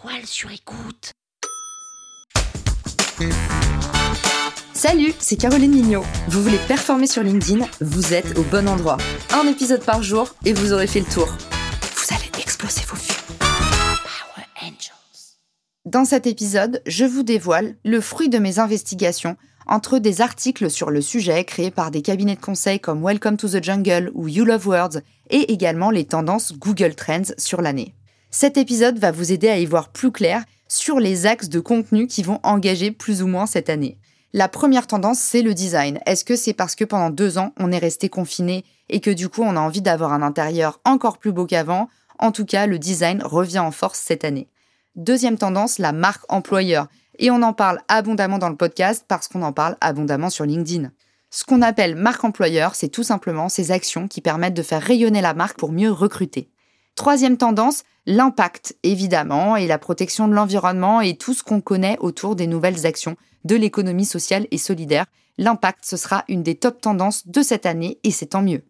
toile sur écoute. Salut, c'est Caroline Mignot. Vous voulez performer sur LinkedIn Vous êtes au bon endroit. Un épisode par jour et vous aurez fait le tour. Vous allez exploser vos vues. Power Angels. Dans cet épisode, je vous dévoile le fruit de mes investigations entre des articles sur le sujet créés par des cabinets de conseil comme Welcome to the Jungle ou You Love Words et également les tendances Google Trends sur l'année. Cet épisode va vous aider à y voir plus clair sur les axes de contenu qui vont engager plus ou moins cette année. La première tendance, c'est le design. Est-ce que c'est parce que pendant deux ans, on est resté confiné et que du coup, on a envie d'avoir un intérieur encore plus beau qu'avant? En tout cas, le design revient en force cette année. Deuxième tendance, la marque employeur. Et on en parle abondamment dans le podcast parce qu'on en parle abondamment sur LinkedIn. Ce qu'on appelle marque employeur, c'est tout simplement ces actions qui permettent de faire rayonner la marque pour mieux recruter. Troisième tendance, l'impact, évidemment, et la protection de l'environnement et tout ce qu'on connaît autour des nouvelles actions de l'économie sociale et solidaire. L'impact, ce sera une des top tendances de cette année et c'est tant mieux.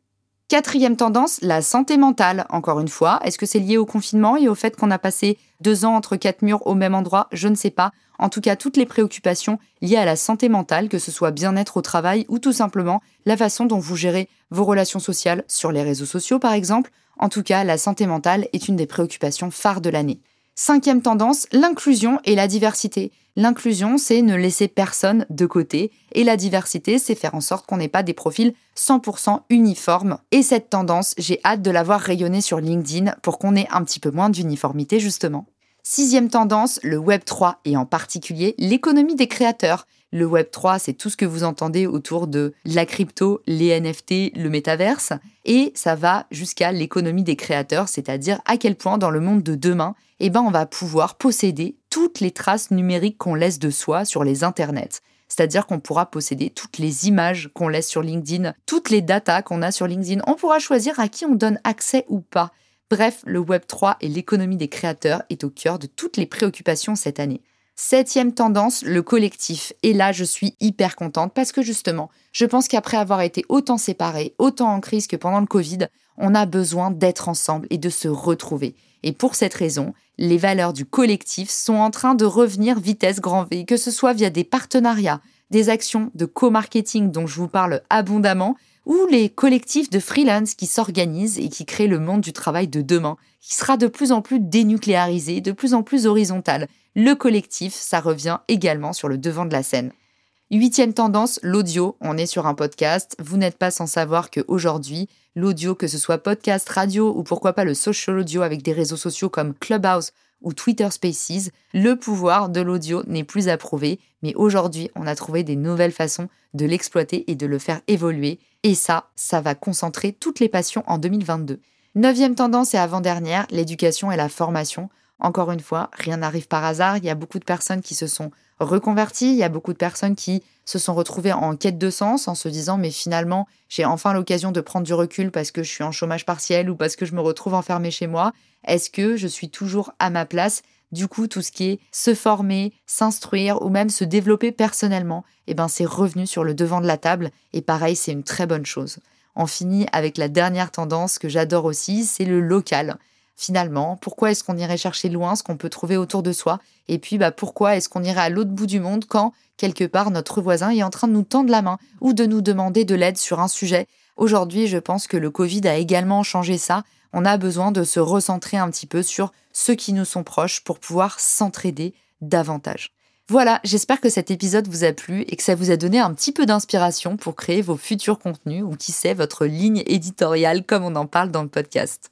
Quatrième tendance, la santé mentale. Encore une fois, est-ce que c'est lié au confinement et au fait qu'on a passé deux ans entre quatre murs au même endroit? Je ne sais pas. En tout cas, toutes les préoccupations liées à la santé mentale, que ce soit bien-être au travail ou tout simplement la façon dont vous gérez vos relations sociales sur les réseaux sociaux, par exemple. En tout cas, la santé mentale est une des préoccupations phares de l'année. Cinquième tendance, l'inclusion et la diversité. L'inclusion, c'est ne laisser personne de côté, et la diversité, c'est faire en sorte qu'on n'ait pas des profils 100% uniformes. Et cette tendance, j'ai hâte de la voir rayonner sur LinkedIn pour qu'on ait un petit peu moins d'uniformité, justement. Sixième tendance, le Web 3 et en particulier l'économie des créateurs. Le Web 3, c'est tout ce que vous entendez autour de la crypto, les NFT, le métaverse, et ça va jusqu'à l'économie des créateurs, c'est-à-dire à quel point dans le monde de demain, eh ben, on va pouvoir posséder toutes les traces numériques qu'on laisse de soi sur les internets. C'est-à-dire qu'on pourra posséder toutes les images qu'on laisse sur LinkedIn, toutes les datas qu'on a sur LinkedIn. On pourra choisir à qui on donne accès ou pas. Bref, le Web 3 et l'économie des créateurs est au cœur de toutes les préoccupations cette année. Septième tendance, le collectif. Et là, je suis hyper contente parce que justement, je pense qu'après avoir été autant séparés, autant en crise que pendant le Covid, on a besoin d'être ensemble et de se retrouver. Et pour cette raison, les valeurs du collectif sont en train de revenir vitesse grand V, que ce soit via des partenariats, des actions de co-marketing dont je vous parle abondamment, ou les collectifs de freelance qui s'organisent et qui créent le monde du travail de demain, qui sera de plus en plus dénucléarisé, de plus en plus horizontal. Le collectif, ça revient également sur le devant de la scène. Huitième tendance, l'audio. On est sur un podcast. Vous n'êtes pas sans savoir qu'aujourd'hui, l'audio, que ce soit podcast, radio ou pourquoi pas le social audio avec des réseaux sociaux comme Clubhouse ou Twitter Spaces, le pouvoir de l'audio n'est plus approuvé, mais aujourd'hui, on a trouvé des nouvelles façons de l'exploiter et de le faire évoluer. Et ça, ça va concentrer toutes les passions en 2022. Neuvième tendance et avant-dernière, l'éducation et la formation. Encore une fois, rien n'arrive par hasard. Il y a beaucoup de personnes qui se sont reconverties. Il y a beaucoup de personnes qui se sont retrouvées en quête de sens en se disant mais finalement j'ai enfin l'occasion de prendre du recul parce que je suis en chômage partiel ou parce que je me retrouve enfermée chez moi. Est-ce que je suis toujours à ma place? Du coup, tout ce qui est se former, s'instruire ou même se développer personnellement, eh ben, c'est revenu sur le devant de la table et pareil, c'est une très bonne chose. On finit avec la dernière tendance que j'adore aussi, c'est le local finalement Pourquoi est-ce qu'on irait chercher loin ce qu'on peut trouver autour de soi? Et puis, bah, pourquoi est-ce qu'on irait à l'autre bout du monde quand, quelque part, notre voisin est en train de nous tendre la main ou de nous demander de l'aide sur un sujet? Aujourd'hui, je pense que le Covid a également changé ça. On a besoin de se recentrer un petit peu sur ceux qui nous sont proches pour pouvoir s'entraider davantage. Voilà, j'espère que cet épisode vous a plu et que ça vous a donné un petit peu d'inspiration pour créer vos futurs contenus ou qui sait votre ligne éditoriale comme on en parle dans le podcast.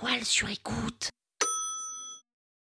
Toile sur écoute.